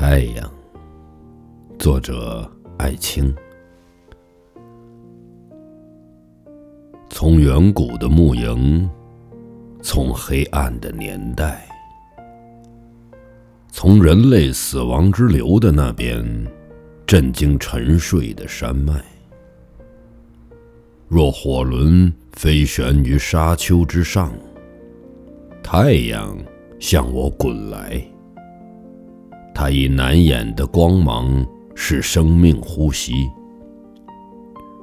太阳，作者艾青。从远古的牧营，从黑暗的年代，从人类死亡之流的那边，震惊沉睡的山脉。若火轮飞旋于沙丘之上，太阳向我滚来。它以难掩的光芒，是生命呼吸，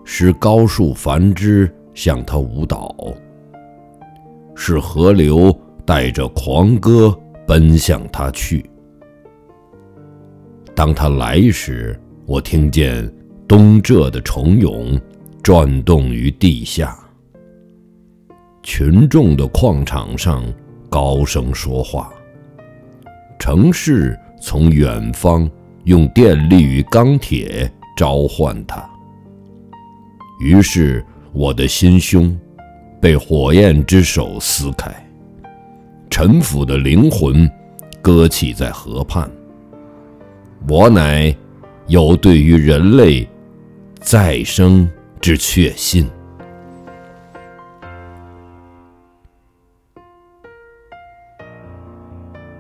使高树繁枝向它舞蹈，使河流带着狂歌奔向它去。当它来时，我听见东浙的虫蛹转动于地下，群众的矿场上高声说话，城市。从远方用电力与钢铁召唤他，于是我的心胸被火焰之手撕开，臣服的灵魂搁弃在河畔。我乃有对于人类再生之确信。